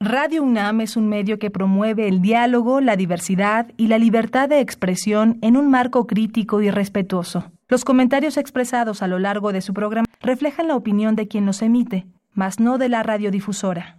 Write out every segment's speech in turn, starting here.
Radio UNAM es un medio que promueve el diálogo, la diversidad y la libertad de expresión en un marco crítico y respetuoso. Los comentarios expresados a lo largo de su programa reflejan la opinión de quien los emite, mas no de la radiodifusora.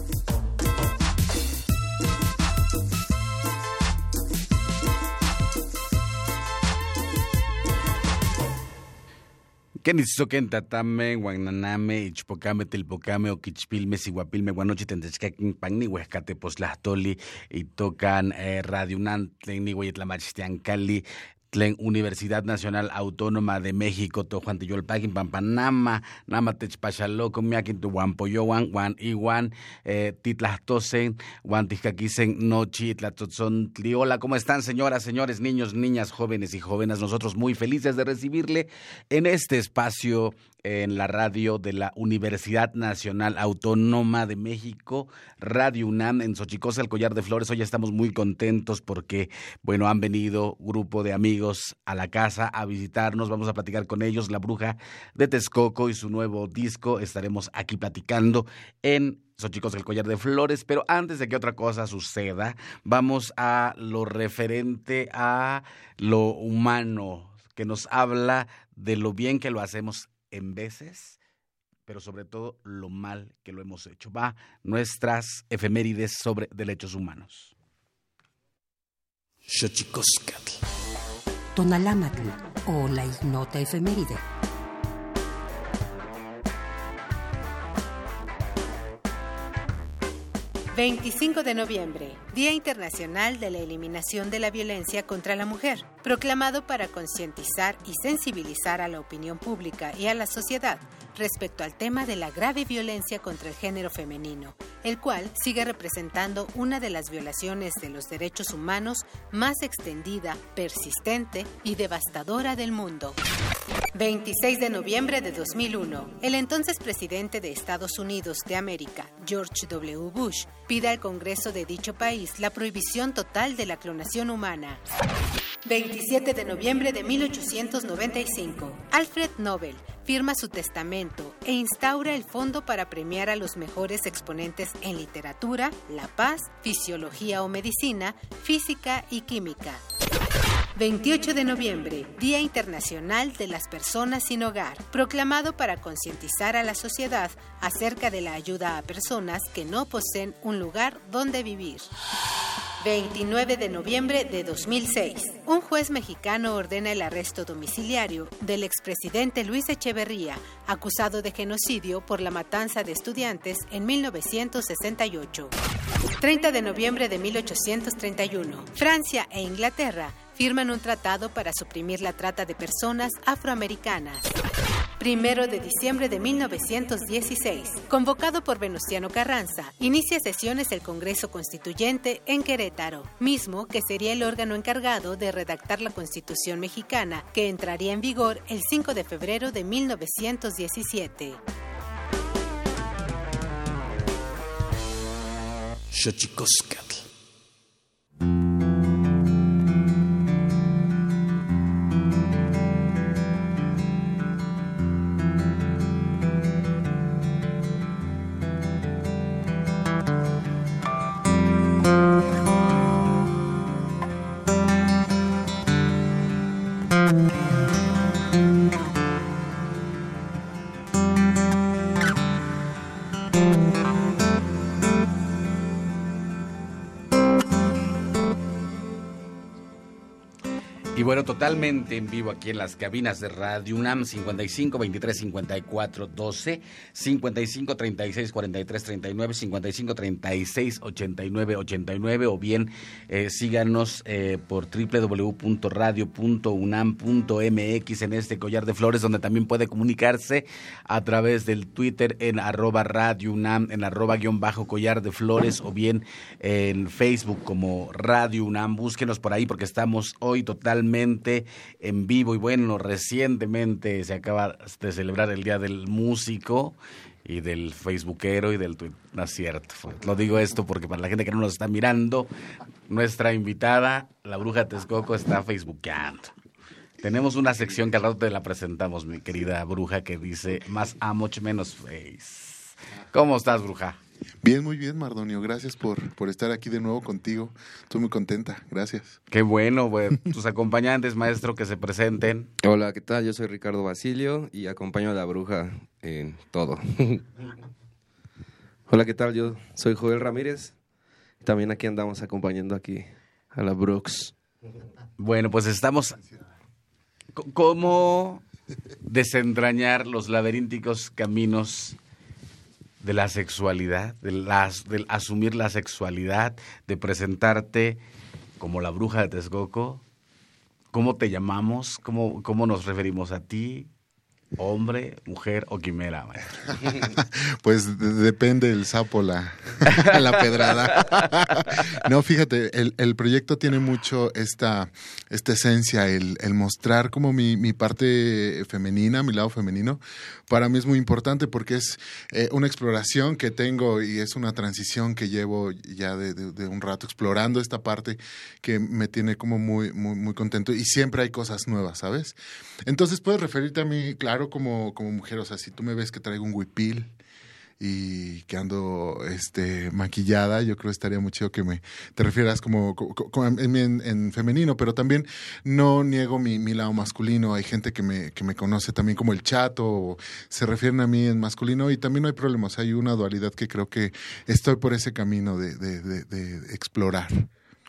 Kenisoken tatame, guananame, ichpocame, tilpocame, oquichpilme, siguapilme, guanochi, tentechcaquin, pagni, huescate, poslahtoli, y tocan eh, Radio Unan, tlen, cali, Universidad Nacional Autónoma de México, to Juan Tiyolpagin, Pampanama, Nama Techpachaloco, Miakin, tu Poyowan, Juan Iwan, eh, Titlahtosen, Juan Tijkakisen, Nochi, Tlatzotzon, Tliola. ¿Cómo están, señoras, señores, niños, niñas, jóvenes y jóvenes? Nosotros muy felices de recibirle en este espacio en la radio de la Universidad Nacional Autónoma de México, Radio UNAM en Xochicosa, el Collar de Flores. Hoy estamos muy contentos porque, bueno, han venido grupo de amigos a la casa a visitarnos. Vamos a platicar con ellos, La Bruja de Texcoco y su nuevo disco. Estaremos aquí platicando en Xochicosa, el Collar de Flores. Pero antes de que otra cosa suceda, vamos a lo referente a lo humano que nos habla de lo bien que lo hacemos en veces, pero sobre todo lo mal que lo hemos hecho. Va nuestras efemérides sobre derechos humanos. Tonalámatl o la ignota efeméride. 25 de noviembre, Día Internacional de la Eliminación de la Violencia contra la Mujer, proclamado para concientizar y sensibilizar a la opinión pública y a la sociedad respecto al tema de la grave violencia contra el género femenino, el cual sigue representando una de las violaciones de los derechos humanos más extendida, persistente y devastadora del mundo. 26 de noviembre de 2001, el entonces presidente de Estados Unidos de América, George W. Bush, pide al Congreso de dicho país la prohibición total de la clonación humana. 27 de noviembre de 1895, Alfred Nobel firma su testamento e instaura el fondo para premiar a los mejores exponentes en literatura, la paz, fisiología o medicina, física y química. 28 de noviembre, Día Internacional de las Personas sin Hogar, proclamado para concientizar a la sociedad acerca de la ayuda a personas que no poseen un lugar donde vivir. 29 de noviembre de 2006. Un juez mexicano ordena el arresto domiciliario del expresidente Luis Echeverría, acusado de genocidio por la matanza de estudiantes en 1968. 30 de noviembre de 1831. Francia e Inglaterra firman un tratado para suprimir la trata de personas afroamericanas. Primero de diciembre de 1916, convocado por Venustiano Carranza, inicia sesiones el Congreso Constituyente en Querétaro, mismo que sería el órgano encargado de redactar la Constitución mexicana, que entraría en vigor el 5 de febrero de 1917. Bueno, totalmente en vivo aquí en las cabinas de Radio UNAM 55 23 54 12, 55 36 43 39, 55 36 89 89 o bien eh, síganos eh, por www.radio.unam.mx en este collar de flores donde también puede comunicarse a través del Twitter en arroba Radio UNAM, en arroba guion bajo collar de flores o bien en Facebook como Radio UNAM. Búsquenos por ahí porque estamos hoy totalmente en vivo y bueno, recientemente se acaba de celebrar el Día del Músico y del Facebookero y del Twitter. No es cierto. Lo digo esto porque para la gente que no nos está mirando, nuestra invitada, la bruja Texcoco, está facebookeando. Tenemos una sección que al rato te la presentamos, mi querida bruja, que dice más a much menos face. ¿Cómo estás, bruja? Bien, muy bien, Mardonio. Gracias por, por estar aquí de nuevo contigo. Estoy muy contenta. Gracias. Qué bueno, güey. Tus acompañantes, maestro, que se presenten. Hola, ¿qué tal? Yo soy Ricardo Basilio y acompaño a la bruja en todo. Hola, ¿qué tal? Yo soy Joel Ramírez. También aquí andamos acompañando aquí a la Brooks. Bueno, pues estamos... ¿Cómo desentrañar los laberínticos caminos de la sexualidad, de las, del asumir la sexualidad, de presentarte como la bruja de Texcoco? ¿Cómo te llamamos? ¿Cómo, cómo nos referimos a ti? Hombre, mujer o quimera, pues depende el sapo, la, la pedrada. no, fíjate, el, el, proyecto tiene mucho esta, esta esencia, el, el mostrar como mi, mi, parte femenina, mi lado femenino, para mí es muy importante porque es eh, una exploración que tengo y es una transición que llevo ya de, de, un rato explorando esta parte que me tiene como muy, muy, muy contento y siempre hay cosas nuevas, ¿sabes? Entonces puedes referirte a mí, claro, como, como mujer, o sea, si tú me ves que traigo un huipil y que ando este, maquillada, yo creo que estaría muy chido que me te refieras como, en, femenino, pero también no niego mi, mi, lado masculino. Hay gente que me, que me conoce también como el chato, o se refieren a mí en masculino y también no hay problemas. Hay una dualidad que creo que estoy por ese camino de, de explorar.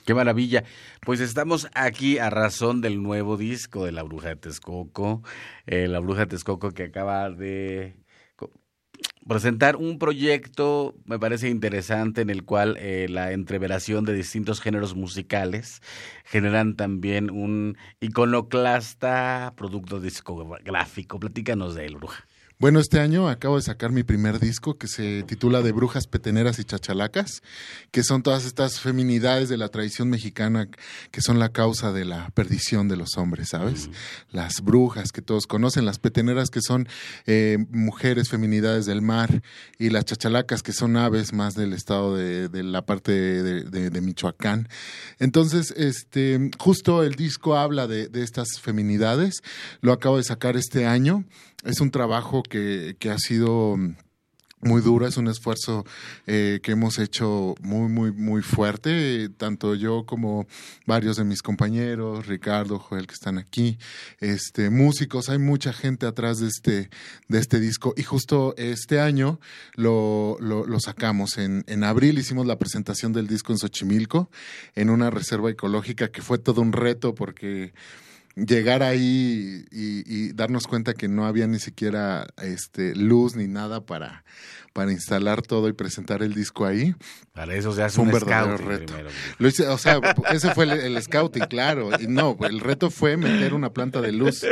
Qué maravilla. Pues estamos aquí a razón del nuevo disco de La Bruja de Texcoco. Eh, la Bruja de Texcoco que acaba de presentar un proyecto, me parece interesante, en el cual eh, la entreveración de distintos géneros musicales generan también un iconoclasta producto discográfico. Platícanos de él, Bruja. Bueno, este año acabo de sacar mi primer disco que se titula De Brujas Peteneras y Chachalacas, que son todas estas feminidades de la tradición mexicana que son la causa de la perdición de los hombres, ¿sabes? Las brujas que todos conocen, las peteneras que son eh, mujeres feminidades del mar y las chachalacas que son aves más del estado de, la parte de, Michoacán. Entonces, este, justo el disco habla de, de estas feminidades, lo acabo de sacar este año es un trabajo que, que ha sido muy duro, es un esfuerzo eh, que hemos hecho muy, muy, muy fuerte, tanto yo como varios de mis compañeros, Ricardo, Joel, que están aquí, este, músicos, hay mucha gente atrás de este, de este disco y justo este año lo, lo, lo sacamos. En, en abril hicimos la presentación del disco en Xochimilco, en una reserva ecológica que fue todo un reto porque llegar ahí y, darnos cuenta que no había ni siquiera este luz ni nada para, para instalar todo y presentar el disco ahí. Para eso se hace un, verdadero reto. Lo hice, o sea, ese fue el, scouting, claro. Y no, el reto fue meter una planta de luz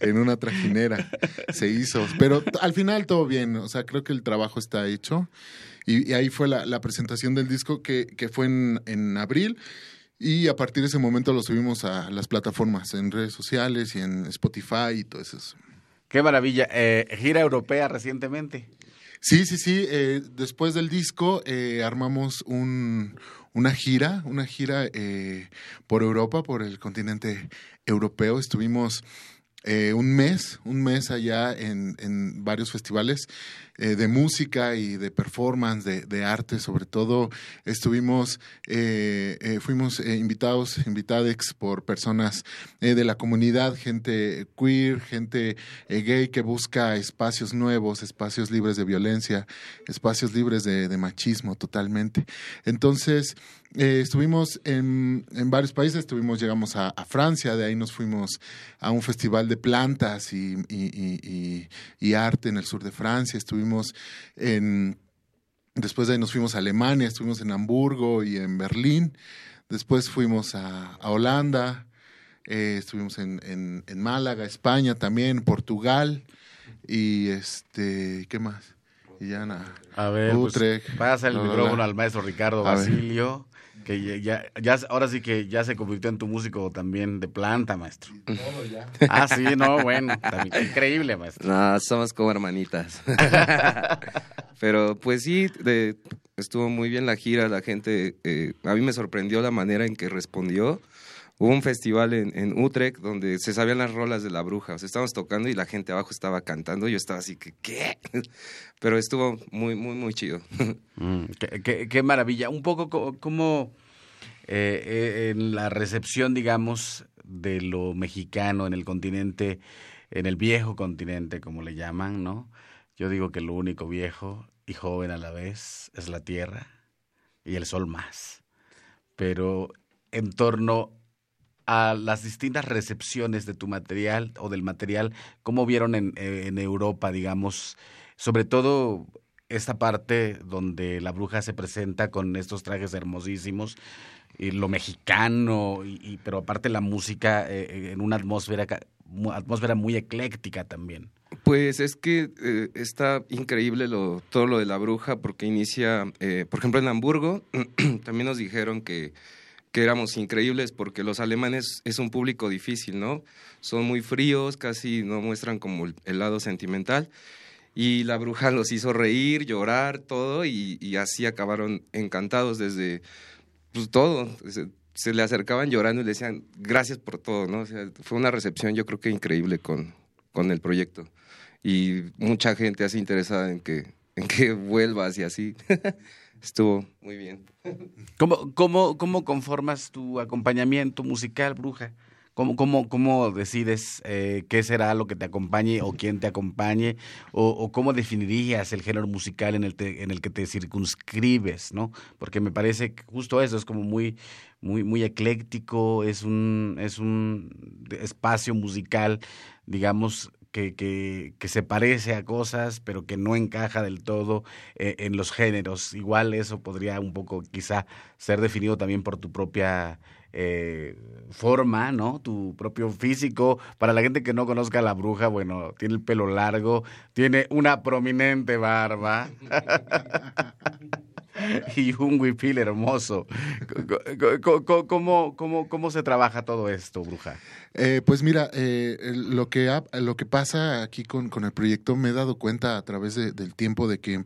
en una trajinera. Se hizo. Pero al final todo bien. O sea, creo que el trabajo está hecho. Y, ahí fue la, presentación del disco que, que fue en, en abril. Y a partir de ese momento lo subimos a las plataformas, en redes sociales y en Spotify y todo eso. Qué maravilla. Eh, gira europea recientemente. Sí, sí, sí. Eh, después del disco eh, armamos un, una gira, una gira por Europa, por el continente europeo. Estuvimos un mes, un mes allá en, en varios festivales. Eh, de música y de performance, de, de arte, sobre todo estuvimos, eh, eh, fuimos invitados, invitadex por personas de la comunidad, gente queer, gente gay que busca espacios nuevos, espacios libres de violencia, espacios libres de, machismo totalmente. Entonces, estuvimos en, en, varios países, estuvimos, llegamos a, Francia, de ahí nos fuimos a un festival de plantas y, y, y, arte en el sur de Francia, estuvimos en... Después de ahí nos fuimos a Alemania, estuvimos en Hamburgo y en Berlín. Después fuimos a, Holanda, eh, estuvimos en, en, Málaga, España también, Portugal y este, ¿qué más? Y ya nada. A ver, pues, Utrecht, pasa el micrófono al maestro Ricardo Basilio que ya, ya, ahora sí que ya se convirtió en tu músico también de planta, maestro. Ah, sí, no, bueno, increíble, maestro. No, somos como hermanitas. Pero pues sí, de, estuvo muy bien la gira, la gente, eh, a mí me sorprendió la manera en que respondió. Hubo un festival en, Utrecht donde se sabían las rolas de la bruja. O sea, estábamos tocando y la gente abajo estaba cantando. Yo estaba así que, ¿qué? Pero estuvo muy, muy, muy chido. Mm, qué, maravilla. Un poco como eh, eh, en la recepción, digamos, de lo mexicano en el continente, en el viejo continente, como le llaman, ¿no? Yo digo que lo único viejo y joven a la vez es la tierra y el sol más. Pero en torno a las distintas recepciones de tu material o del material, ¿cómo vieron en, en Europa, digamos, sobre todo esta parte donde la bruja se presenta con estos trajes hermosísimos, y lo mexicano, y, pero aparte la música eh, en una atmósfera, atmósfera muy ecléctica también. Pues es que eh, está increíble lo, todo lo de la bruja porque inicia, eh, por ejemplo en Hamburgo, también nos dijeron que, que éramos increíbles porque los alemanes es un público difícil, ¿no? Son muy fríos, casi no muestran como el lado sentimental y la bruja los hizo reír, llorar, todo, y, así acabaron encantados desde pues, todo. Se, le acercaban llorando y le decían gracias por todo, ¿no? O sea, fue una recepción yo creo que increíble con, con el proyecto. Y mucha gente así interesada en que, en que vuelvas y así. Estuvo muy bien. ¿Cómo, cómo, ¿Cómo conformas tu acompañamiento musical, bruja? ¿Cómo, cómo, cómo decides eh, qué será lo que te acompañe o quién te acompañe? O, cómo definirías el género musical en el, en el que te circunscribes? ¿no? Porque me parece que justo eso es como muy, muy, muy ecléctico, es un, es un espacio musical, digamos, que, que, que, se parece a cosas, pero que no encaja del todo eh, en los géneros. Igual eso podría un poco quizá ser definido también por tu propia eh, forma, ¿no? Tu propio físico. Para la gente que no conozca a la bruja, bueno, tiene el pelo largo, tiene una prominente barba. y un huipil hermoso. ¿Cómo, cómo, cómo, se trabaja todo esto, bruja? Eh, pues mira, eh, lo, que lo que pasa aquí con, con, el proyecto me he dado cuenta a través del tiempo de que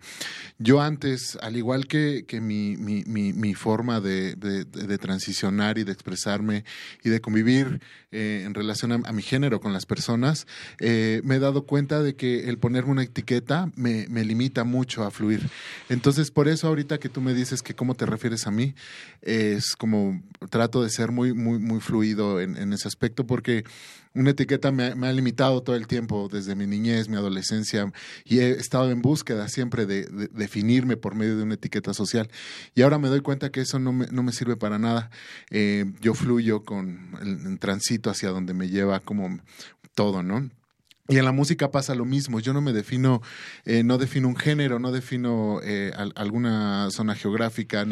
yo antes, al igual que, que mi, mi, mi, forma de, de, transicionar y de expresarme y de convivir eh, en relación a, mi género con las personas, me he dado cuenta de que el ponerme una etiqueta me, me limita mucho a fluir. Entonces, por eso ahorita que tú me dices que cómo te refieres a mí, es como trato de ser muy, muy, muy fluido en, en ese aspecto porque una etiqueta me, ha limitado todo el tiempo, desde mi niñez, mi adolescencia, y he estado en búsqueda siempre de, definirme por medio de una etiqueta social. Y ahora me doy cuenta que eso no me, no me sirve para nada. Eh, yo fluyo con el, el tránsito hacia donde me lleva como todo, ¿no? Y en la música pasa lo mismo. Yo no me defino, eh, no defino un género, no defino eh, alguna zona geográfica.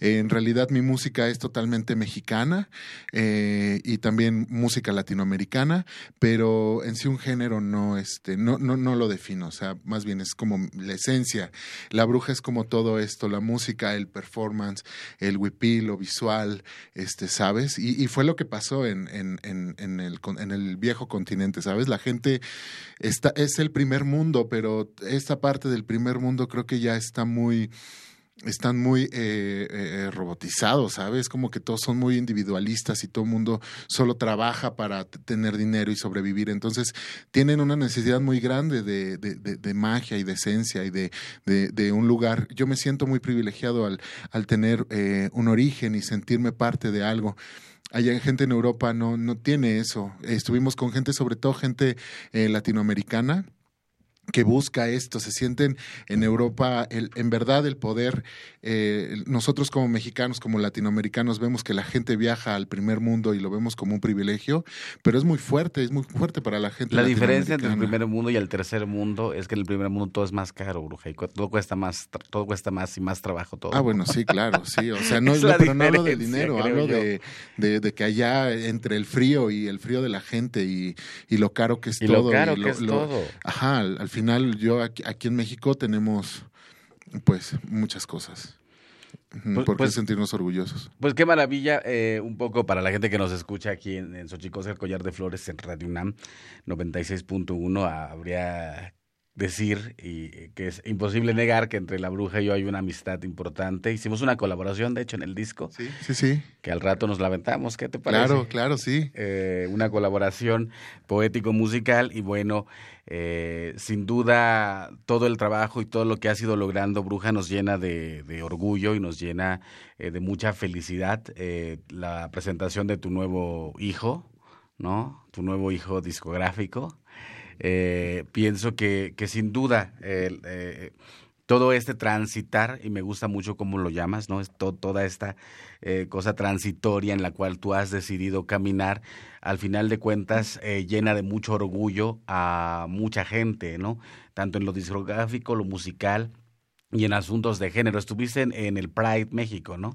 en realidad mi música es totalmente mexicana eh, y también música latinoamericana, pero en sí un género no, este, no, no, no lo defino. O sea, más bien es como la esencia. La bruja es como todo esto, la música, el performance, el huipil, lo visual, este, ¿sabes? Y, y fue lo que pasó en, en, en, en, el, en el viejo continente, ¿sabes? La gente Esta, es el primer mundo, pero esta parte del primer mundo creo que ya está muy están muy eh, eh, robotizados, ¿sabes? Como que todos son muy individualistas y todo el mundo solo trabaja para tener dinero y sobrevivir. Entonces tienen una necesidad muy grande de, de, de, magia y de esencia y de, de, un lugar. Yo me siento muy privilegiado al, al tener eh, un origen y sentirme parte de algo allá gente en Europa no, no tiene eso. Estuvimos con gente, sobre todo gente eh, latinoamericana, que busca esto, se sienten en Europa, el, en verdad el poder, eh, nosotros como mexicanos, como latinoamericanos, vemos que la gente viaja al primer mundo y lo vemos como un privilegio, pero es muy fuerte, es muy fuerte para la gente. La diferencia entre el primer mundo y el tercer mundo es que en el primer mundo todo es más caro, bruja, y todo cuesta más, todo cuesta más y más trabajo todo. Ah, bueno, sí, claro, sí, o sea, no, no pero no hablo de dinero, hablo de, de, que allá entre el frío y el frío de la gente y, y lo caro que es y todo. Lo caro que es todo. Ajá, al final yo aquí, aquí en México tenemos pues muchas cosas. Pues, ¿Por qué pues sentirnos orgullosos? Pues qué maravilla, eh, un poco para la gente que nos escucha aquí en, en el Collar de Flores, en Radio UNAM 96.1, habría decir y que es imposible negar que entre la bruja y yo hay una amistad importante. Hicimos una colaboración, de hecho, en el disco. Sí, sí, sí. Que al rato nos lamentamos. ¿Qué te parece? Claro, claro, sí. Eh, una colaboración poético-musical y bueno, eh, sin duda todo el trabajo y todo lo que ha sido logrando Bruja nos llena de, orgullo y nos llena eh, de mucha felicidad. la presentación de tu nuevo hijo, ¿no? Tu nuevo hijo discográfico eh, pienso que, que, sin duda eh, todo este transitar, y me gusta mucho cómo lo llamas, ¿no? Es toda esta eh, cosa transitoria en la cual tú has decidido caminar, al final de cuentas eh, llena de mucho orgullo a mucha gente, ¿no? Tanto en lo discográfico, lo musical y en asuntos de género. Estuviste en el Pride México, ¿no?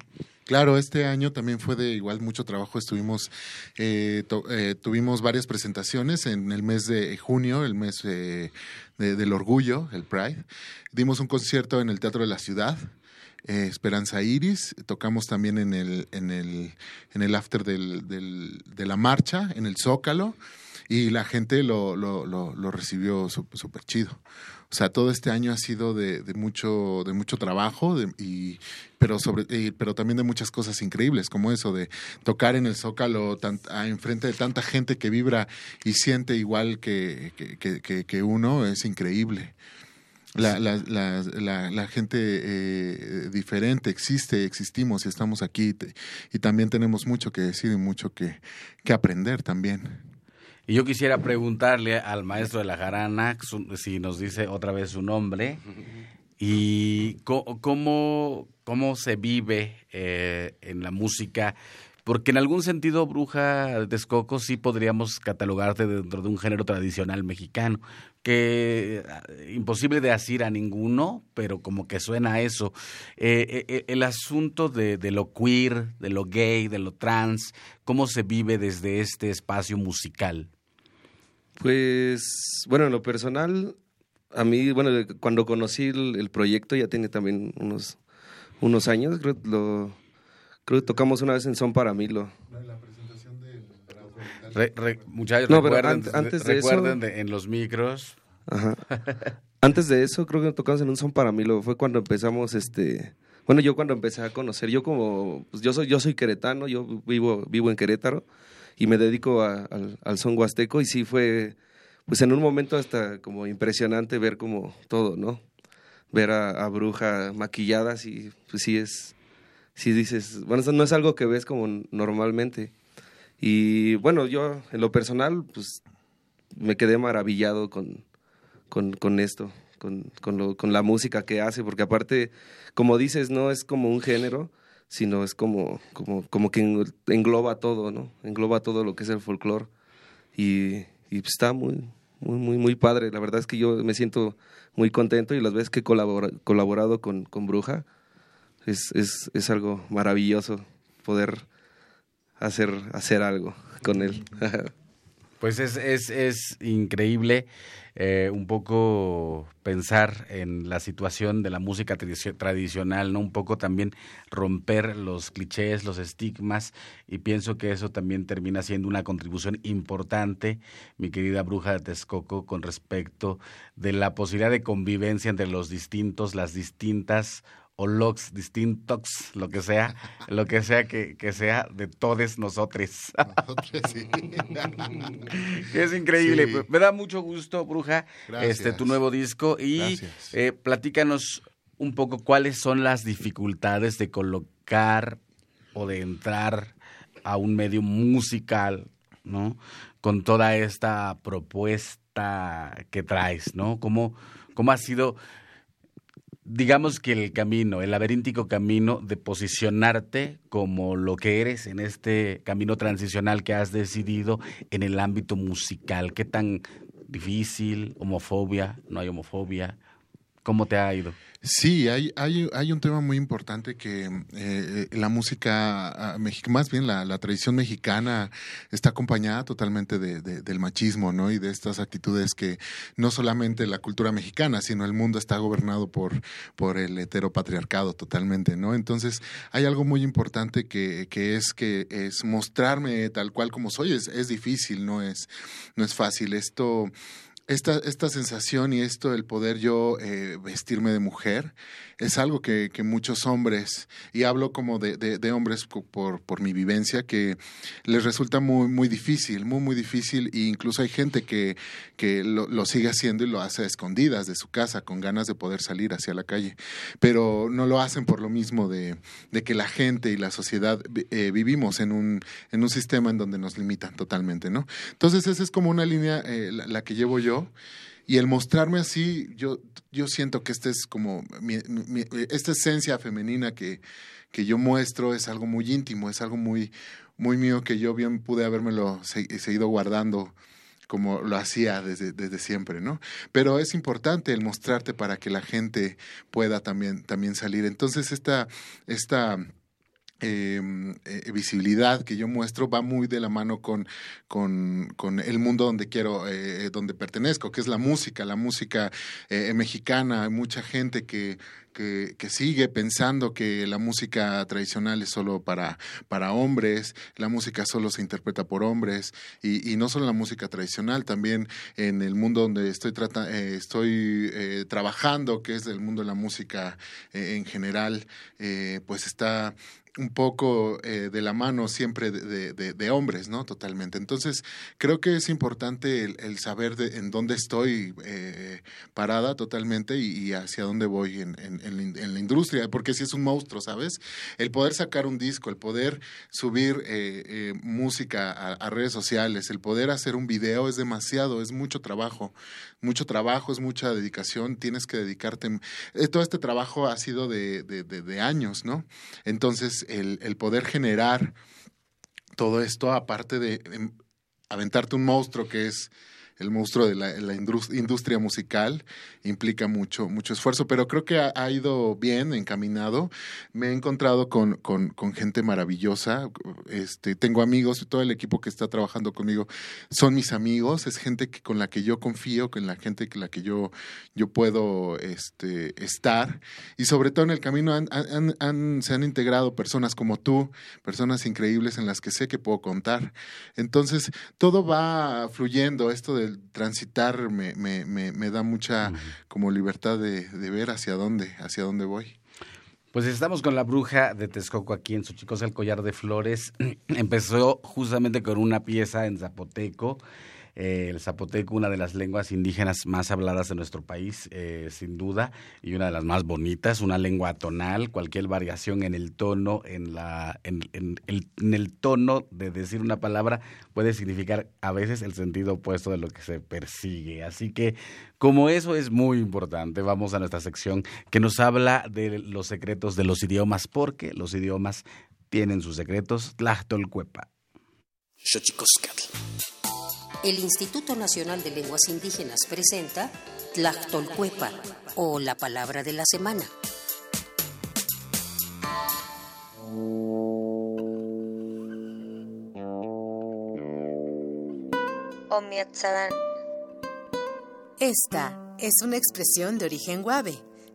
Claro, este año también fue de igual mucho trabajo. Estuvimos, eh, eh, tuvimos varias presentaciones en el mes de junio, el mes eh, del orgullo, el Pride. Dimos un concierto en el Teatro de la Ciudad. Esperanza Iris, tocamos también en el, en el, en el after del, del, de la marcha, en el Zócalo, y la gente lo, lo, lo, lo recibió súper chido. O sea, todo este año ha sido de, mucho, de mucho trabajo, y, pero, sobre, pero también de muchas cosas increíbles, como eso de tocar en el Zócalo tan, enfrente de tanta gente que vibra y siente igual que, que, que, uno, es increíble. La, la, la, la, gente eh, diferente existe, existimos y estamos aquí y también tenemos mucho que decir y mucho que, que aprender también. Y yo quisiera preguntarle al maestro de la jarana si nos dice otra vez su nombre y cómo, cómo se vive eh, en la música. Porque en algún sentido, Bruja de Escoco sí podríamos catalogarte dentro de un género tradicional mexicano, que eh, imposible de asir a ninguno, pero como que suena a eso. Eh, el asunto de, lo queer, de lo gay, de lo trans, ¿cómo se vive desde este espacio musical? Pues, bueno, en lo personal, a mí, bueno, cuando conocí el, proyecto ya tiene también unos, unos años, creo, lo, creo que tocamos una vez en Son para Milo. La presentación de... muchachos, no, recuerden, antes de recuerden en los micros. Ajá. antes de eso, creo que tocamos en un Son para Milo, fue cuando empezamos, este... Bueno, yo cuando empecé a conocer, yo como, pues yo soy, yo soy queretano, yo vivo, vivo en Querétaro, y me dedico al, al, son huasteco y sí fue, pues en un momento hasta como impresionante ver como todo, ¿no? Ver a, a Bruja maquilladas y pues sí es, sí dices, bueno, no es algo que ves como normalmente. Y bueno, yo en lo personal, pues me quedé maravillado con, con, con esto, con, con, lo, con la música que hace, porque aparte, como dices, no es como un género, sino es como, como, como que engloba todo, ¿no? Engloba todo lo que es el folclore y, y está muy, muy, muy, muy padre. La verdad es que yo me siento muy contento y las veces que he colaborado con, con Bruja es, es, es algo maravilloso poder hacer, hacer algo con él. Pues es, es, es increíble eh, un poco pensar en la situación de la música tradicional, ¿no? Un poco también romper los clichés, los estigmas, y pienso que eso también termina siendo una contribución importante, mi querida bruja de Texcoco, con respecto de la posibilidad de convivencia entre los distintos, las distintas o logs distintos, lo que sea, lo que sea que, que sea de todos nosotros. es increíble. Me da mucho gusto, Bruja, este tu nuevo disco y eh, platícanos un poco cuáles son las dificultades de colocar o de entrar a un medio musical, ¿no? Con toda esta propuesta que traes, ¿no? ¿Cómo, cómo ha sido digamos que el camino, el laberíntico camino de posicionarte como lo que eres en este camino transicional que has decidido en el ámbito musical. ¿Qué tan difícil? ¿Homofobia? ¿No hay homofobia? ¿Cómo te ha ido? Sí, hay, hay, hay un tema muy importante que eh, la música, ah, más bien la, tradición mexicana, está acompañada totalmente de, del machismo, ¿no? Y de estas actitudes que no solamente la cultura mexicana, sino el mundo está gobernado por, por el heteropatriarcado totalmente, ¿no? Entonces, hay algo muy importante que, que es que es mostrarme tal cual como soy. Es, es difícil, no es, no es fácil. Esto esta, esta sensación y esto, el poder yo eh, vestirme de mujer, es algo que, que muchos hombres, y hablo como de, de, hombres por, por, mi vivencia, que les resulta muy, muy difícil, muy, muy difícil, e incluso hay gente que, que lo, lo, sigue haciendo y lo hace a escondidas de su casa, con ganas de poder salir hacia la calle, pero no lo hacen por lo mismo de, de que la gente y la sociedad eh, vivimos en un, en un sistema en donde nos limitan totalmente, ¿no? Entonces esa es como una línea, eh, la que llevo yo, y el mostrarme así, yo, yo siento que esta es como esta esencia femenina que, que yo muestro es algo muy íntimo, es algo muy, muy mío que yo bien pude habérmelo seguido guardando como lo hacía desde, desde siempre, ¿no? Pero es importante el mostrarte para que la gente pueda también, también salir. Entonces, esta, esta Em, eh, visibilidad que yo muestro va muy de la mano con, con, con el mundo donde quiero, eh, donde pertenezco, que es la música, la música eh, mexicana. Hay mucha gente que, que, sigue pensando que la música tradicional es solo para, para hombres, la música solo se interpreta por hombres, y, y no solo la música tradicional, también en el mundo donde estoy, trata, estoy trabajando, que es el mundo de la música en general, pues está un poco eh, de la mano siempre de, hombres, ¿no? Totalmente. Entonces, creo que es importante el, saber de, en dónde estoy eh, parada totalmente y, hacia dónde voy en, la industria, porque si es un monstruo, ¿sabes? El poder sacar un disco, el poder subir eh, música a, redes sociales, el poder hacer un video es demasiado, es mucho trabajo, mucho trabajo, es mucha dedicación, tienes que dedicarte. todo este trabajo ha sido de, de años, ¿no? Entonces, el, el poder generar todo esto, aparte de em, aventarte un monstruo que es el monstruo de la, industria musical implica mucho, mucho esfuerzo, pero creo que ha, ido bien, encaminado. Me he encontrado con, con, gente maravillosa. Este, tengo amigos, todo el equipo que está trabajando conmigo son mis amigos, es gente que, con la que yo confío, con la gente con la que yo, yo puedo este, estar. Y sobre todo en el camino se han integrado personas como tú, personas increíbles en las que sé que puedo contar. Entonces, todo va fluyendo, esto de transitar me, me, me, da mucha como libertad de, de, ver hacia dónde, hacia dónde voy. Pues estamos con la bruja de Texcoco aquí en Suchicos, el collar de flores. Empezó justamente con una pieza en zapoteco eh, el zapoteco, una de las lenguas indígenas más habladas de nuestro país, eh, sin duda, y una de las más bonitas, una lengua tonal, cualquier variación en el tono, en, la, en, el, tono de decir una palabra puede significar a veces el sentido opuesto de lo que se persigue. Así que como eso es muy importante, vamos a nuestra sección que nos habla de los secretos de los idiomas, porque los idiomas tienen sus secretos. Tlachtolcuepa. El Instituto Nacional de Lenguas Indígenas presenta Tlachtolcuepa o la palabra de la semana. Esta es una expresión de origen guave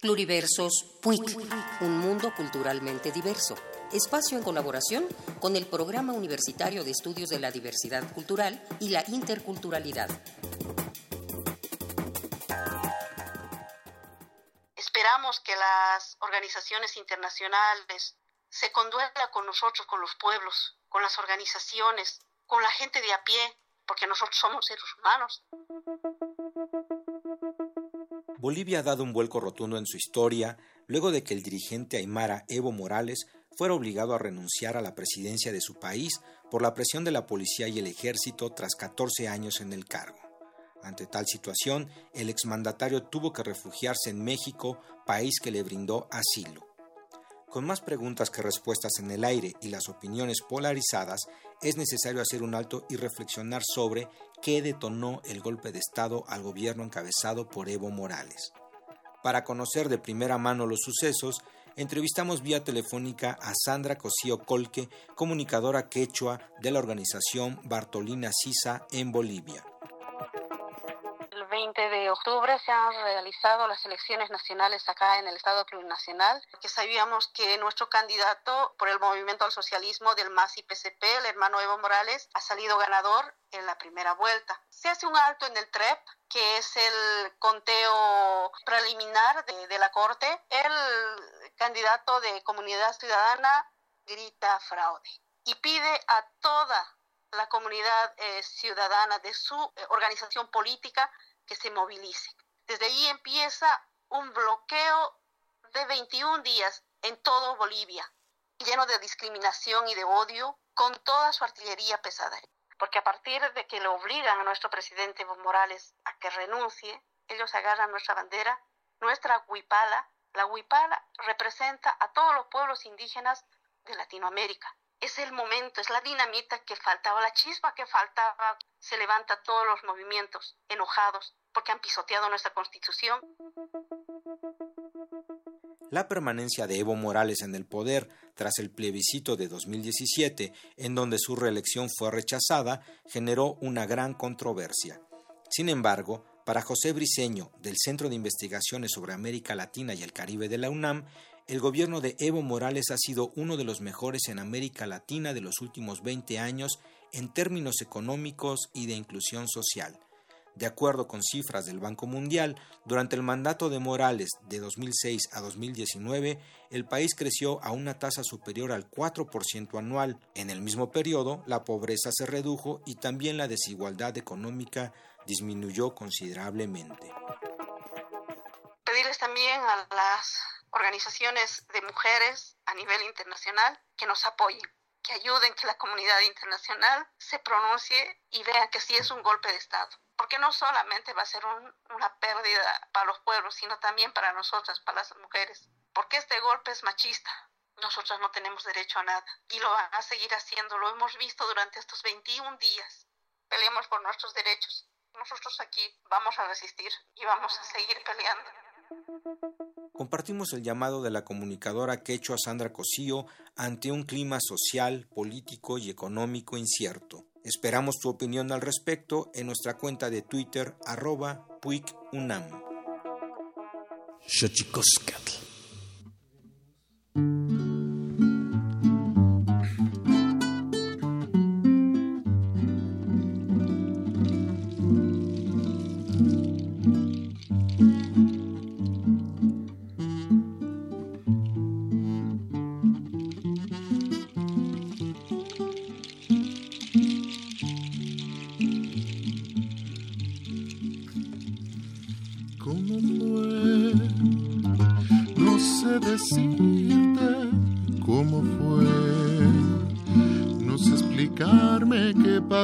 Pluriversos PUIC, un mundo culturalmente diverso. Espacio en colaboración con el Programa Universitario de Estudios de la Diversidad Cultural y la Interculturalidad. Esperamos que las organizaciones internacionales se conduelan con nosotros, con los pueblos, con las organizaciones, con la gente de a pie, porque nosotros somos seres humanos. Bolivia ha dado un vuelco rotundo en su historia luego de que el dirigente aymara Evo Morales fuera obligado a renunciar a la presidencia de su país por la presión de la policía y el ejército tras 14 años en el cargo. Ante tal situación, el exmandatario tuvo que refugiarse en México, país que le brindó asilo. Con más preguntas que respuestas en el aire y las opiniones polarizadas, es necesario hacer un alto y reflexionar sobre qué detonó el golpe de Estado al gobierno encabezado por Evo Morales. Para conocer de primera mano los sucesos, entrevistamos vía telefónica a Sandra Cosío Colque, comunicadora quechua de la organización Bartolina Sisa en Bolivia. 20 de octubre se han realizado las elecciones nacionales acá en el Estado Plurinacional, que sabíamos que nuestro candidato por el movimiento al socialismo del MAS y PCP, el hermano Evo Morales, ha salido ganador en la primera vuelta. Se hace un alto en el TREP, que es el conteo preliminar de, de la Corte. El candidato de Comunidad Ciudadana grita fraude y pide a toda la comunidad eh, ciudadana de su eh, organización política que se movilice. Desde ahí empieza un bloqueo de 21 días en todo Bolivia, lleno de discriminación y de odio, con toda su artillería pesada. Porque a partir de que le obligan a nuestro presidente Evo Morales a que renuncie, ellos agarran nuestra bandera, nuestra huipala. La huipala representa a todos los pueblos indígenas de Latinoamérica. Es el momento, es la dinamita que faltaba, la chispa que faltaba. Se levanta todos los movimientos enojados porque han pisoteado nuestra constitución. La permanencia de Evo Morales en el poder tras el plebiscito de 2017, en donde su reelección fue rechazada, generó una gran controversia. Sin embargo, para José Briceño, del Centro de Investigaciones sobre América Latina y el Caribe de la UNAM, el gobierno de Evo Morales ha sido uno de los mejores en América Latina de los últimos 20 años en términos económicos y de inclusión social. De acuerdo con cifras del Banco Mundial, durante el mandato de Morales de 2006 a 2019, el país creció a una tasa superior al 4% anual. En el mismo periodo, la pobreza se redujo y también la desigualdad económica disminuyó considerablemente. Pedirles también a las organizaciones de mujeres a nivel internacional que nos apoyen que ayuden que la comunidad internacional se pronuncie y vea que sí es un golpe de Estado porque no solamente va a ser una pérdida para los pueblos, sino también para nosotras, para las mujeres, porque este golpe es machista. Nosotras no tenemos derecho a nada y lo van a seguir haciendo, lo hemos visto durante estos 21 días. Peleemos por nuestros derechos. Nosotros aquí vamos a resistir y vamos a seguir peleando. Compartimos el llamado de la comunicadora quechua Sandra Cosío ante un clima social, político y económico incierto. Esperamos tu opinión al respecto en nuestra cuenta de Twitter arroba puicunam.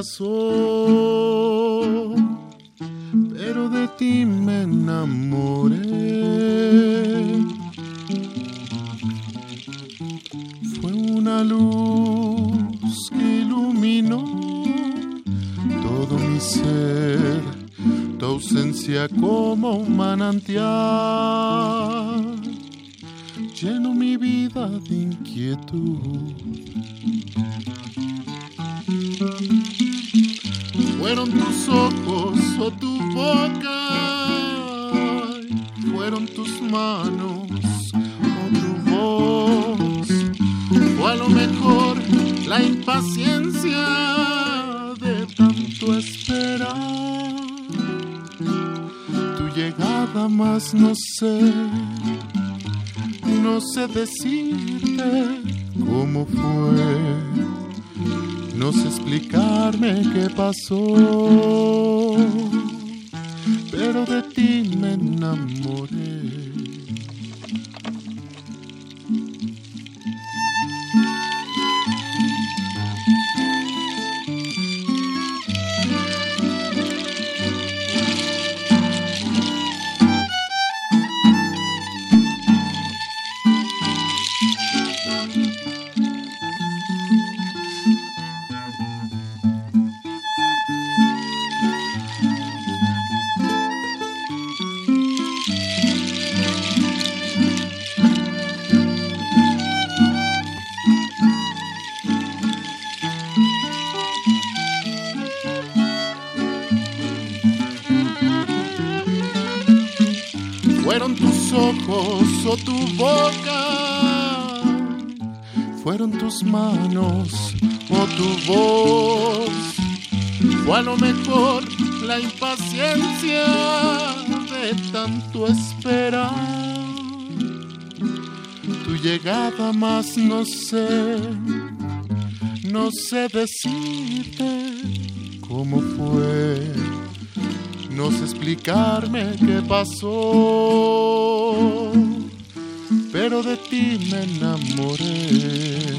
Pero decirte cómo fue. No sé explicarme qué pasó, manos o tu voz, o a lo mejor la impaciencia de tanto esperar. Tu llegada más no sé, no sé decirte cómo fue, no sé explicarme qué pasó, pero de ti me enamoré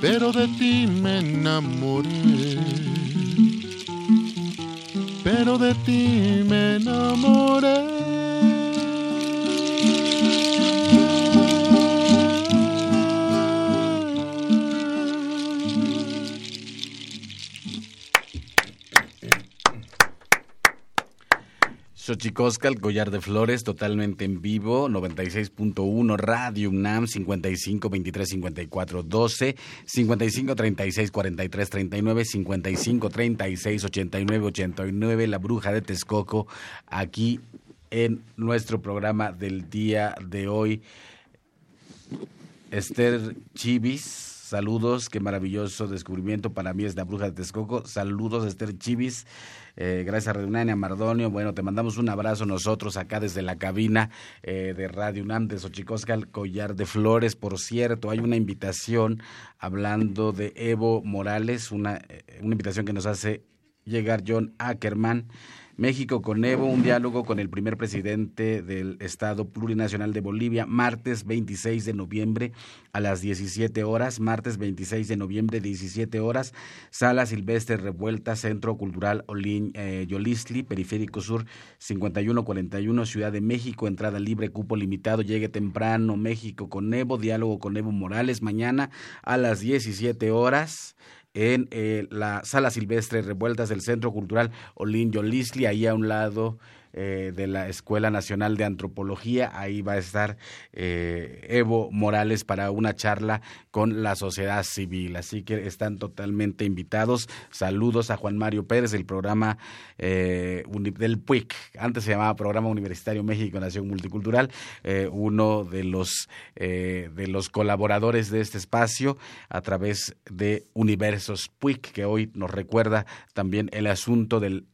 pero de ti me enamoré. Pero de ti me enamoré. Xochicosca, el collar de flores, totalmente en vivo, 96.1, Radio UNAM, 55 23 54 12, 55 36 43 39, 55 36 89 89, La Bruja de Texcoco, aquí en nuestro programa del día de hoy. Esther Chivis, saludos, qué maravilloso descubrimiento para mí es la Bruja de Texcoco. Saludos, Esther Chivis. Eh, gracias a a Mardonio. Bueno, te mandamos un abrazo nosotros acá desde la cabina eh, de Radio UNAM de Xochicosca, el collar de flores. Por cierto, hay una invitación hablando de Evo Morales, una, eh, una invitación que nos hace llegar John Ackerman. México con Evo, un diálogo con el primer presidente del Estado Plurinacional de Bolivia, martes 26 de noviembre a las 17 horas, martes 26 de noviembre, 17 horas, Sala Silvestre Revuelta, Centro Cultural Olin eh, Yolistli, Periférico Sur 5141, Ciudad de México, entrada libre, cupo limitado, llegue temprano, México con Evo, diálogo con Evo Morales, mañana a las 17 horas en eh, la Sala Silvestre Revueltas del Centro Cultural Olin Yolisli, ahí a un lado eh, de la Escuela Nacional de Antropología. Ahí va a estar eh, Evo Morales para una charla con la sociedad civil. Así que están totalmente invitados. Saludos a Juan Mario Pérez del programa eh, del PUIC. Antes se llamaba Programa Universitario México Nación Multicultural. uno de los, de los colaboradores de este espacio a través de Universos PUIC, que hoy nos recuerda también el asunto del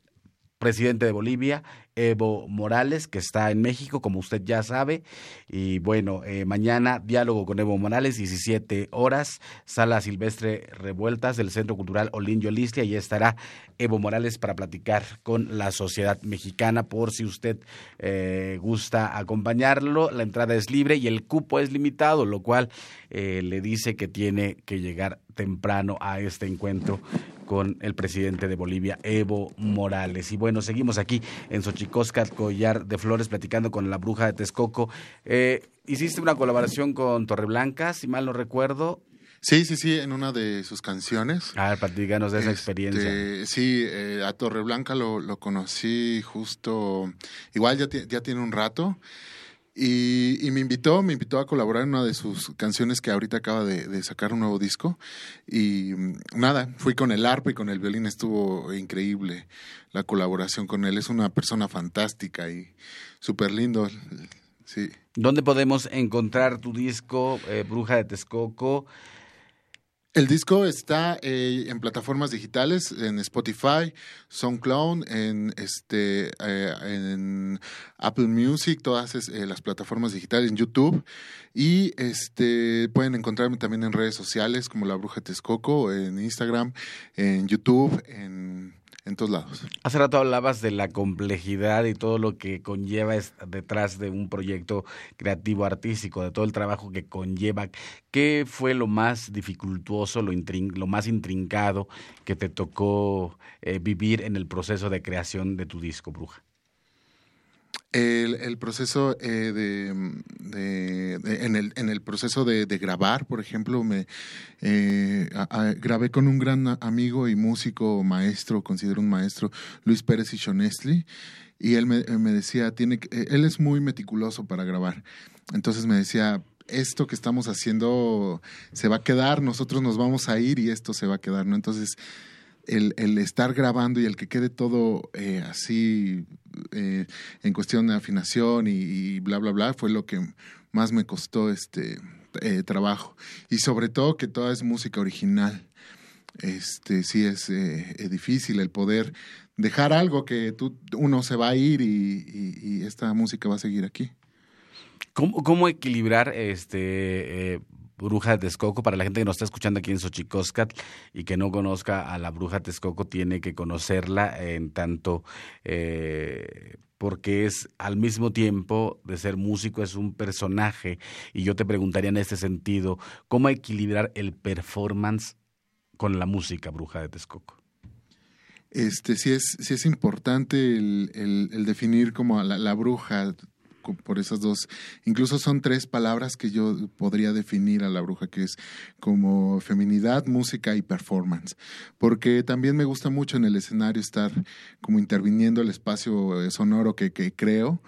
presidente de Bolivia, Evo Morales, que está en México, como usted ya sabe. Y bueno, eh, mañana diálogo con Evo Morales, 17 horas, sala silvestre revueltas del Centro Cultural Olinio Listia, y estará Evo Morales para platicar con la sociedad mexicana, por si usted eh, gusta acompañarlo. La entrada es libre y el cupo es limitado, lo cual eh, le dice que tiene que llegar temprano a este encuentro con el presidente de Bolivia, Evo Morales. Y bueno, seguimos aquí en Xochicosca, Collar de Flores, platicando con la bruja de Texcoco. Eh, hiciste una colaboración con Torreblanca, si mal no recuerdo. Sí, sí, sí, en una de sus canciones. A ver, platícanos de esa este, experiencia. Sí, eh, a Torreblanca lo, lo conocí justo, igual ya, ya tiene un rato. Y, me invitó, me invitó a colaborar en una de sus canciones que ahorita acaba de, sacar un nuevo disco. Y mm, nada, fui con el arpa y con el violín, estuvo increíble la colaboración con él. Es una persona fantástica y súper lindo. Sí. ¿Dónde podemos encontrar tu disco, eh, Bruja de Texcoco? El disco está eh, en plataformas digitales, en Spotify, SoundCloud, en este, eh, en Apple Music, todas eh, las plataformas digitales, en YouTube. Y este pueden encontrarme también en redes sociales como La Bruja Texcoco, en Instagram, en YouTube, en en todos lados. Hace rato hablabas de la complejidad y todo lo que conlleva detrás de un proyecto creativo artístico, de todo el trabajo que conlleva. ¿Qué fue lo más dificultuoso, lo, lo más intrincado que te tocó eh, vivir en el proceso de creación de tu disco, Bruja? El, proceso eh, de, en, el, en el proceso de, grabar, por ejemplo, me eh, grabé con un gran amigo y músico, maestro, considero un maestro, Luis Pérez y Shonestli, y él me, me decía, tiene él es muy meticuloso para grabar, entonces me decía, esto que estamos haciendo se va a quedar, nosotros nos vamos a ir y esto se va a quedar, ¿no? Entonces el, el, estar grabando y el que quede todo eh, así eh, en cuestión de afinación y, bla, bla, bla, fue lo que más me costó este eh, trabajo. Y sobre todo que toda es música original. Este sí es, difícil el poder dejar algo que tú, uno se va a ir y, y, esta música va a seguir aquí. ¿Cómo, cómo equilibrar este bruja de Texcoco. Para la gente que nos está escuchando aquí en Xochicóscat y que no conozca a la bruja de Texcoco, tiene que conocerla en tanto eh, porque es al mismo tiempo de ser músico, es un personaje. Y yo te preguntaría en este sentido, ¿cómo equilibrar el performance con la música bruja de Texcoco? Este, sí es, sí es importante el, el, definir como la, la bruja por esas dos, incluso son tres palabras que yo podría definir a la bruja, que es como feminidad, música y performance, porque también me gusta mucho en el escenario estar como interviniendo el espacio eh, sonoro que, creo.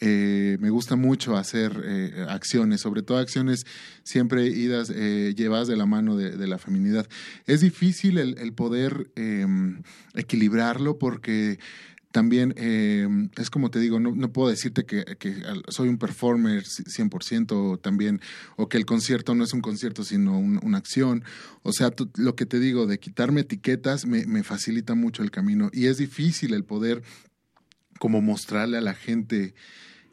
Eh, me gusta mucho hacer eh, acciones, sobre todo acciones siempre idas, llevadas de la mano de, la feminidad. Es difícil el, el poder em, equilibrarlo porque también eh, es como te digo, no, puedo decirte que, soy un performer 100% también, o que el concierto no es un concierto, sino una acción. O sea, lo que te digo, de quitarme etiquetas me facilita mucho el camino. Y es difícil el poder como mostrarle a la gente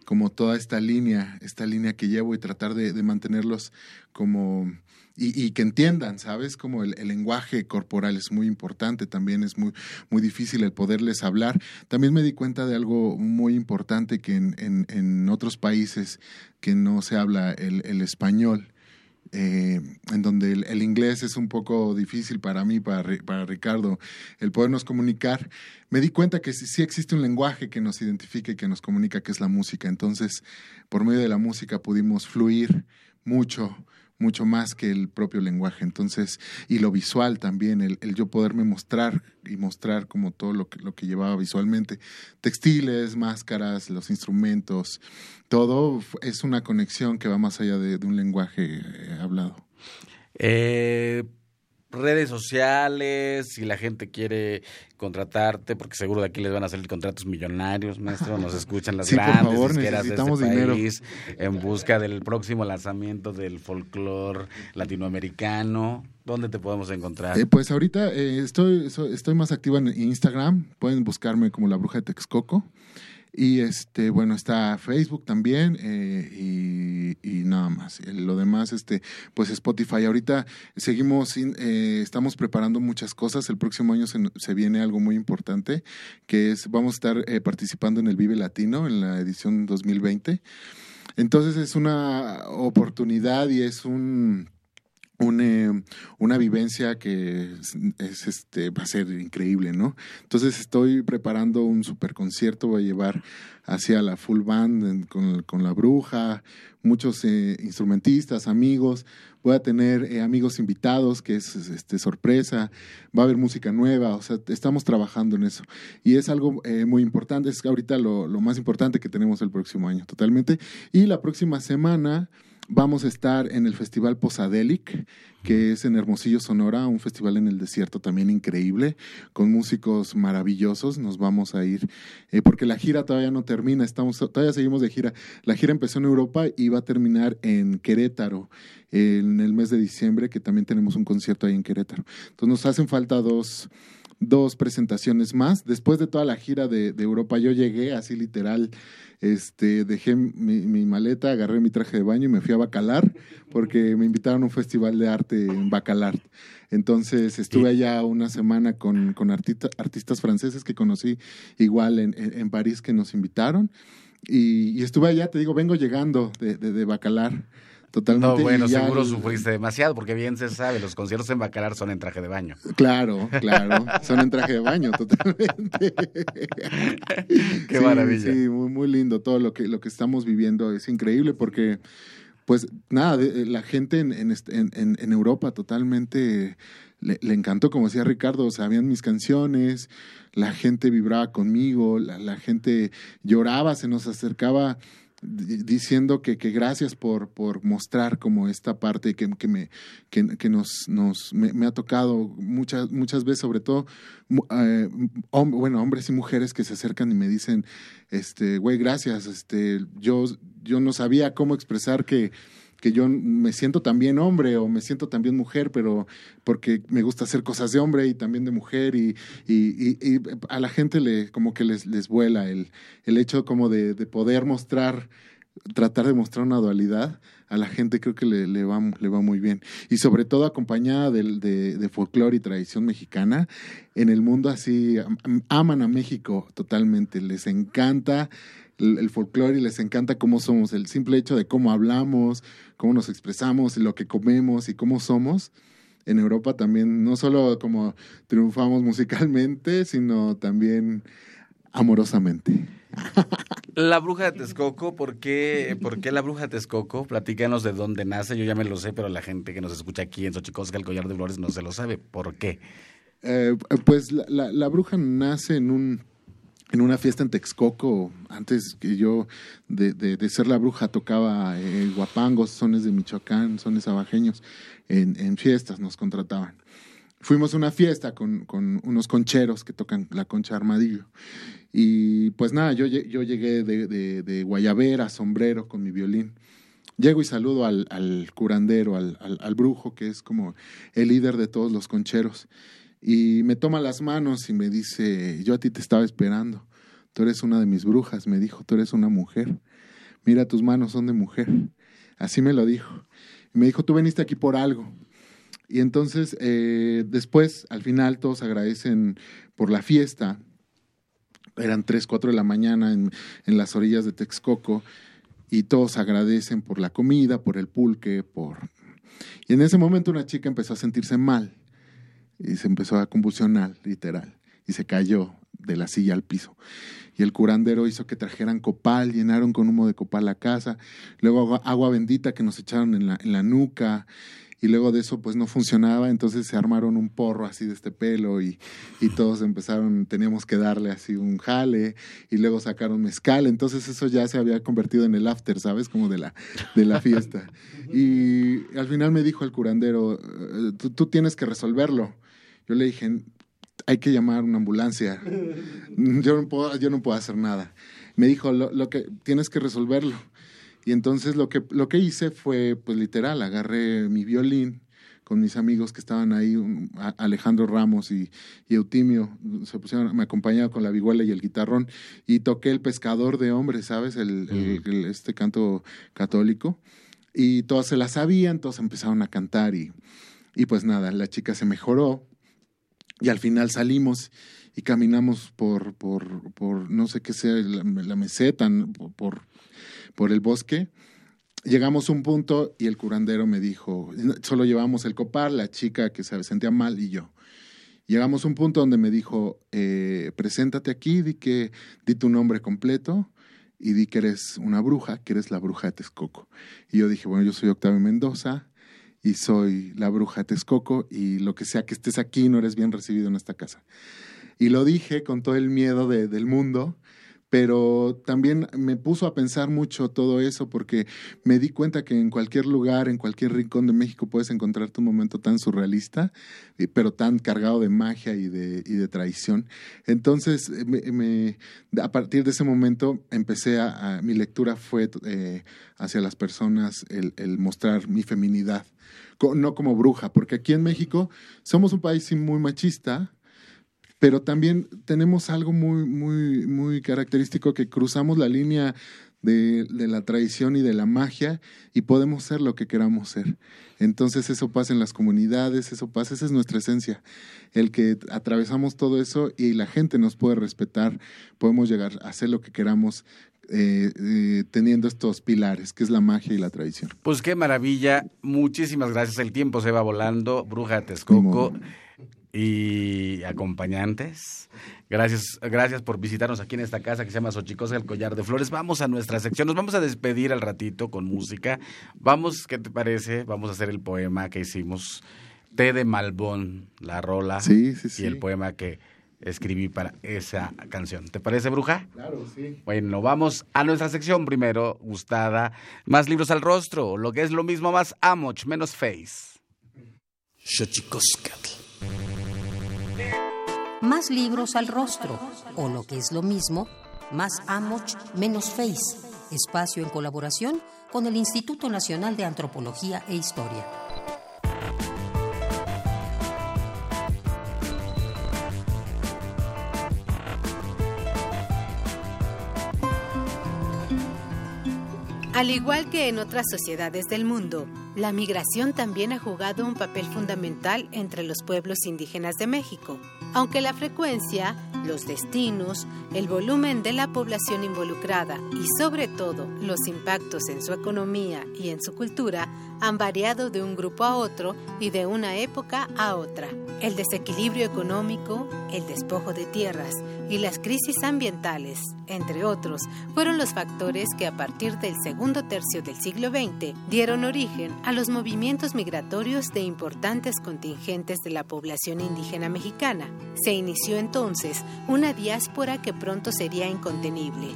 como toda esta línea, esta línea que llevo y tratar de mantenerlos como y, que entiendan, ¿sabes? Como el, lenguaje corporal es muy importante, también es muy, muy difícil el poderles hablar. También me di cuenta de algo muy importante que en, en, otros países que no se habla el, el español, eh, en donde el, inglés es un poco difícil para mí, para, para Ricardo, el podernos comunicar, me di cuenta que sí, sí, existe un lenguaje que nos identifica y que nos comunica, que es la música. Entonces, por medio de la música pudimos fluir mucho mucho más que el propio lenguaje. Entonces, y lo visual también, el, yo poderme mostrar y mostrar como todo lo que, lo que llevaba visualmente. Textiles, máscaras, los instrumentos, todo es una conexión que va más allá de, un lenguaje eh, hablado. Eh, redes sociales, si la gente quiere contratarte, porque seguro de aquí les van a salir contratos millonarios, maestro, nos escuchan las grandes por favor, necesitamos de este país en busca del próximo lanzamiento del folclore latinoamericano. ¿Dónde te podemos encontrar? Eh, pues ahorita eh, estoy, estoy más activa en Instagram, pueden buscarme como la bruja de Texcoco. Y este, bueno, está Facebook también eh, y, nada más. Lo demás, este, pues Spotify. Ahorita seguimos, eh, estamos preparando muchas cosas. El próximo año se, viene algo muy importante, que es, vamos a estar eh, participando en el Vive Latino en la edición 2020. Entonces es una oportunidad y es un una vivencia que es, este, va a ser increíble, ¿no? Entonces estoy preparando un super concierto, voy a llevar hacia la full band con, la bruja, muchos eh, instrumentistas, amigos, voy a tener eh, amigos invitados, que es este, sorpresa, va a haber música nueva, o sea, estamos trabajando en eso. Y es algo eh, muy importante, es ahorita lo, lo más importante que tenemos el próximo año, totalmente. Y la próxima semana Vamos a estar en el Festival Posadelic, que es en Hermosillo, Sonora, un festival en el desierto también increíble, con músicos maravillosos. Nos vamos a ir, eh, porque la gira todavía no termina, estamos, todavía seguimos de gira. La gira empezó en Europa y va a terminar en Querétaro en el mes de diciembre, que también tenemos un concierto ahí en Querétaro. Entonces nos hacen falta dos dos presentaciones más. Después de toda la gira de, Europa, yo llegué así literal, este, dejé mi, maleta, agarré mi traje de baño y me fui a Bacalar porque me invitaron a un festival de arte en Bacalar. Entonces estuve allá una semana con, con artistas franceses que conocí igual en, en, París que nos invitaron. Y, estuve allá, te digo, vengo llegando de, de, de Bacalar. Totalmente. No, bueno, seguro sufriste demasiado, porque bien se sabe, los conciertos en Bacalar son en traje de baño. Claro, claro, son en traje de baño, totalmente. Qué maravilla. Sí, muy, muy lindo todo lo que, lo que estamos viviendo, es increíble porque, pues nada, la gente en, en, en, en Europa totalmente le, encantó, como decía Ricardo, sabían mis canciones, la gente vibraba conmigo, la, la gente lloraba, se nos acercaba diciendo que, que gracias por, por mostrar como esta parte que, que me, que, que nos, nos me, ha tocado muchas, muchas veces, sobre todo, eh, bueno, hombres y mujeres que se acercan y me dicen, este, güey, gracias, este, yo, yo no sabía cómo expresar que, que yo me siento también hombre o me siento también mujer, pero porque me gusta hacer cosas de hombre y también de mujer y, y, y, a la gente le como que les, les vuela el, el hecho como de, de, poder mostrar, tratar de mostrar una dualidad. A la gente creo que le, le, va, le va muy bien. Y sobre todo acompañada de, de, de folclore y tradición mexicana, en el mundo así aman a México totalmente, les encanta el, folclore y les encanta cómo somos, el simple hecho de cómo hablamos, cómo nos expresamos y lo que comemos y cómo somos. En Europa también, no solo como triunfamos musicalmente, sino también amorosamente. La bruja de Texcoco, ¿por qué, ¿por qué la bruja de Texcoco? Platícanos de dónde nace, yo ya me lo sé, pero la gente que nos escucha aquí en Xochicosca, el collar de flores, no se lo sabe. ¿Por qué? Eh, pues la, la, bruja nace en un en una fiesta en Texcoco, antes que yo de, ser la bruja tocaba eh, guapangos, sones de Michoacán, sones abajeños, en, fiestas nos contrataban. Fuimos a una fiesta con, unos concheros que tocan la concha armadillo. Y pues nada, yo, yo llegué de, de, Guayabera, sombrero, con mi violín. Llego y saludo al, curandero, al brujo, que es como el líder de todos los concheros y me toma las manos y me dice, yo a ti te estaba esperando, tú eres una de mis brujas, me dijo, tú eres una mujer, mira tus manos son de mujer, así me lo dijo. Y me dijo, tú veniste aquí por algo. Y entonces, eh, después, al final, todos agradecen por la fiesta. Eran tres, cuatro de la mañana en, en las orillas de Texcoco y todos agradecen por la comida, por el pulque, por... Y en ese momento una chica empezó a sentirse mal y se empezó a convulsionar, literal, y se cayó de la silla al piso. Y el curandero hizo que trajeran copal, llenaron con humo de copal la casa, luego agua, bendita que nos echaron en la, en la nuca, y luego de eso pues no funcionaba, entonces se armaron un porro así de este pelo y, y, todos empezaron, teníamos que darle así un jale y luego sacaron mezcal, entonces eso ya se había convertido en el after, ¿sabes? Como de la, de la fiesta. Y al final me dijo el curandero, eh, tú, tú tienes que resolverlo. Yo le dije, hay que llamar una ambulancia. Yo no puedo, yo no puedo hacer nada. Me dijo, lo, lo, que tienes que resolverlo. Y entonces lo que, lo que hice fue, pues literal, agarré mi violín con mis amigos que estaban ahí, Alejandro Ramos y, y Eutimio, se pusieron, me acompañaban con la vihuela y el guitarrón, y toqué el pescador de hombres, ¿sabes? El, el, este canto católico. Y todos se la sabían, todos empezaron a cantar y, y pues nada, la chica se mejoró, y al final salimos y caminamos por, por, por no sé qué sea, la, meseta, por, por el bosque. Llegamos a un punto y el curandero me dijo, solo llevamos el copal, la chica que se sentía mal y yo. Llegamos a un punto donde me dijo, eh, preséntate aquí, di, que, di tu nombre completo y di que eres una bruja, que eres la bruja de Texcoco. Y yo dije, bueno, yo soy Octavio Mendoza, y soy la bruja Texcoco y lo que sea que estés aquí no eres bien recibido en esta casa. Y lo dije con todo el miedo de, del mundo, pero también me puso a pensar mucho todo eso porque me di cuenta que en cualquier lugar, en cualquier rincón de México puedes encontrarte un momento tan surrealista, pero tan cargado de magia y de, y de traición. Entonces, me, a partir de ese momento empecé a, mi lectura fue eh, hacia las personas el, el mostrar mi feminidad no como bruja, porque aquí en México somos un país muy machista, pero también tenemos algo muy, muy, muy característico que cruzamos la línea de, de, la tradición y de la magia y podemos ser lo que queramos ser. Entonces eso pasa en las comunidades, eso pasa, esa es nuestra esencia, el que atravesamos todo eso y la gente nos puede respetar, podemos llegar a hacer lo que queramos eh, eh, teniendo estos pilares, que es la magia y la tradición. Pues qué maravilla, muchísimas gracias, el tiempo se va volando, Bruja Texcoco y acompañantes. Gracias, gracias por visitarnos aquí en esta casa que se llama Xochicosa el Collar de Flores. Vamos a nuestra sección, nos vamos a despedir al ratito con música. Vamos, ¿qué te parece? Vamos a hacer el poema que hicimos, Té de Malbón, la rola sí, sí, sí. y el poema que escribí para esa canción. ¿Te parece, bruja? Claro, sí. Bueno, vamos a nuestra sección primero, gustada. Más libros al rostro, lo que es lo mismo, más amoch, menos face. Xochicoscatl. Más libros al rostro, o lo que es lo mismo, más amoch, menos face. Espacio en colaboración con el Instituto Nacional de Antropología e Historia. Al igual que en otras sociedades del mundo, la migración también ha jugado un papel fundamental entre los pueblos indígenas de México, aunque la frecuencia, los destinos, el volumen de la población involucrada y sobre todo los impactos en su economía y en su cultura han variado de un grupo a otro y de una época a otra. El desequilibrio económico, el despojo de tierras y las crisis ambientales, entre otros, fueron los factores que a partir del segundo tercio del siglo XX dieron origen a los movimientos migratorios de importantes contingentes de la población indígena mexicana. Se inició entonces una diáspora que pronto sería incontenible.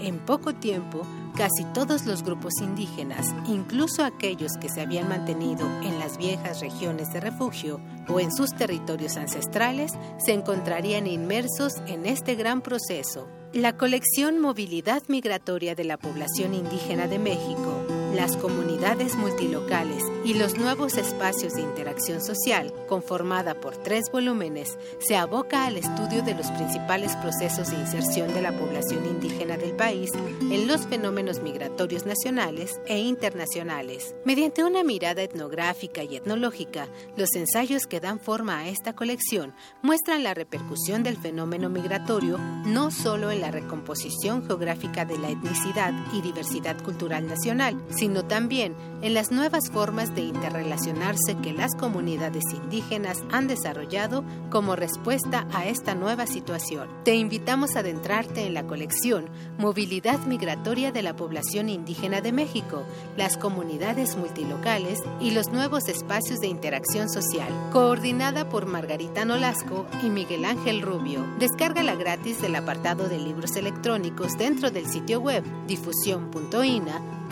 En poco tiempo, casi todos los grupos indígenas, incluso aquellos que se habían mantenido en las viejas regiones de refugio o en sus territorios ancestrales, se encontrarían inmersos en este gran proceso. La colección Movilidad Migratoria de la Población Indígena de México las comunidades multilocales y los nuevos espacios de interacción social, conformada por tres volúmenes, se aboca al estudio de los principales procesos de inserción de la población indígena del país en los fenómenos migratorios nacionales e internacionales. Mediante una mirada etnográfica y etnológica, los ensayos que dan forma a esta colección muestran la repercusión del fenómeno migratorio no solo en la recomposición geográfica de la etnicidad y diversidad cultural nacional, sino también en las nuevas formas de interrelacionarse que las comunidades indígenas han desarrollado como respuesta a esta nueva situación. Te invitamos a adentrarte en la colección Movilidad Migratoria de la Población Indígena de México, las comunidades multilocales y los nuevos espacios de interacción social, coordinada por Margarita Nolasco y Miguel Ángel Rubio. Descárgala gratis del apartado de libros electrónicos dentro del sitio web difusión.ina.gov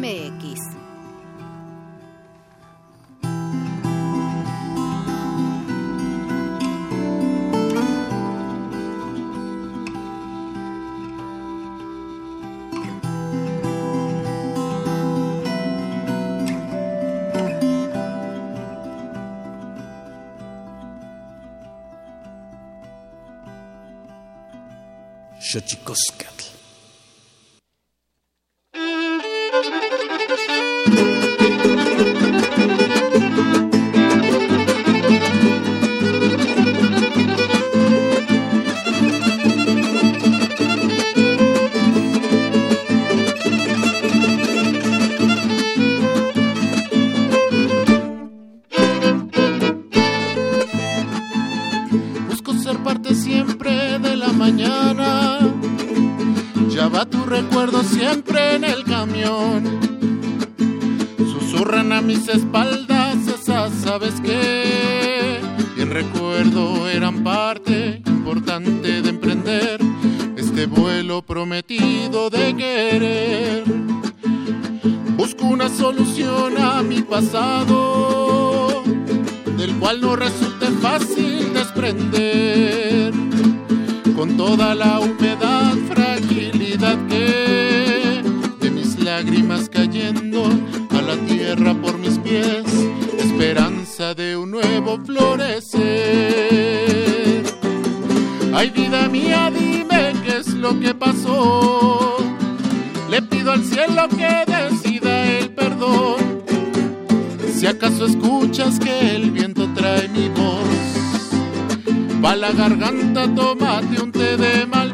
mx Xochicoscatl. Espaldas esas sabes que bien recuerdo eran parte importante de emprender este vuelo prometido de querer. Busco una solución a mi pasado, del cual no resulte fácil desprender. Con toda la humedad, florecer. Ay, vida mía, dime qué es lo que pasó. Le pido al cielo que decida el perdón. Si acaso escuchas que el viento trae mi voz, va la garganta, tómate un té de mal.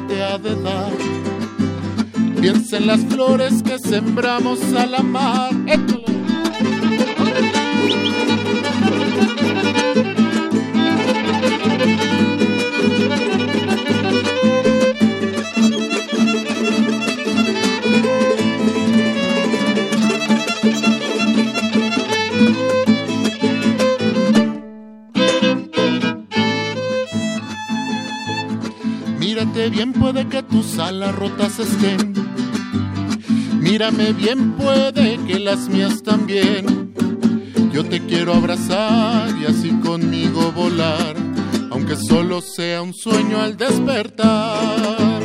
Te ha de dar, piensa en las flores que sembramos al amar. Mírate bien, puede que tus alas rotas estén. Mírame bien, puede que las mías también. Yo te quiero abrazar y así conmigo volar, aunque solo sea un sueño al despertar.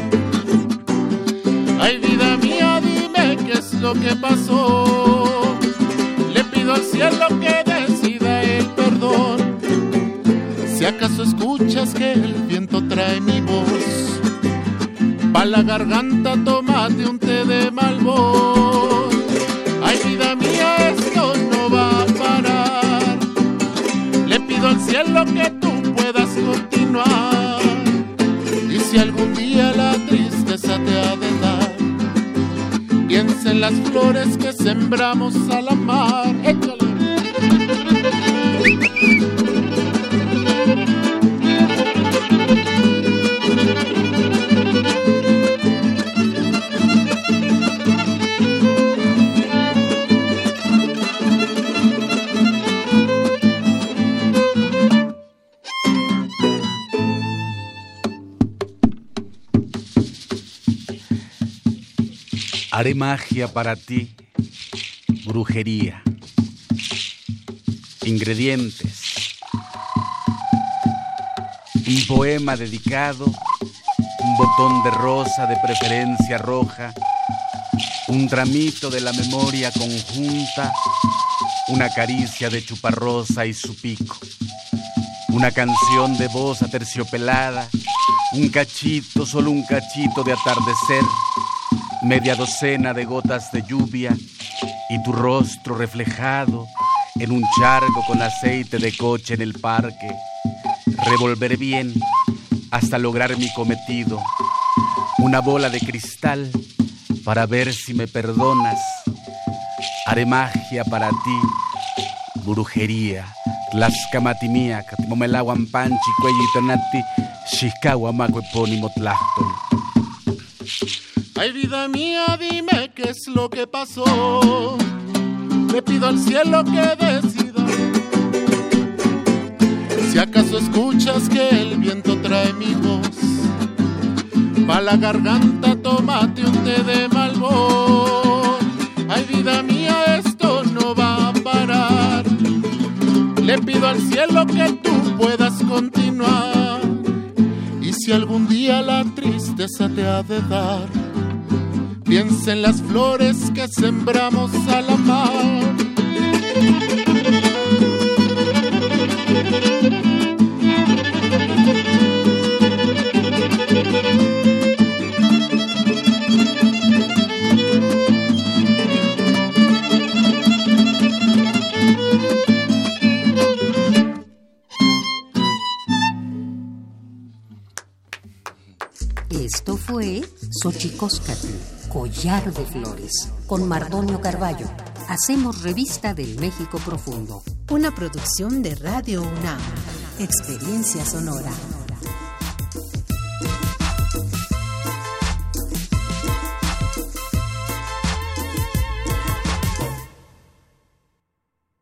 Ay, vida mía, dime qué es lo que pasó. Le pido al cielo que acaso escuchas que el viento trae mi voz, pa' la garganta tómate un té de malvón. Ay, vida mía, esto no va a parar. Le pido al cielo que tú puedas continuar. Y si algún día la tristeza te ha de dar, piensa en las flores que sembramos al amar. Échale. Haré magia para ti, brujería. Ingredientes. Un poema dedicado, un botón de rosa de preferencia roja, un tramito de la memoria conjunta, una caricia de chuparrosa y su pico, una canción de voz aterciopelada, un cachito, solo un cachito de atardecer, media docena de gotas de lluvia y tu rostro reflejado en un charco con aceite de coche en el parque. Revolveré bien hasta lograr mi cometido. Una bola de cristal para ver si me perdonas. Haré magia para ti, brujería. Tlaxcamatimía, catimomelaguan panchi, cuello y tonati, maco, epónimo. Ay, vida mía, dime qué es lo que pasó. Le pido al cielo que decida. Si acaso escuchas que el viento trae mi voz, pa' la garganta tómate un té de malvón. Ay, vida mía, esto no va a parar. Le pido al cielo que tú puedas continuar. Y si algún día la tristeza te ha de dar, Piensa en las flores que sembramos al amar. Esto fue Xochicóscatl, Collar de Flores, con Mardonio Carballo. Hacemos revista del México Profundo. Una producción de Radio UNAM. Experiencia sonora.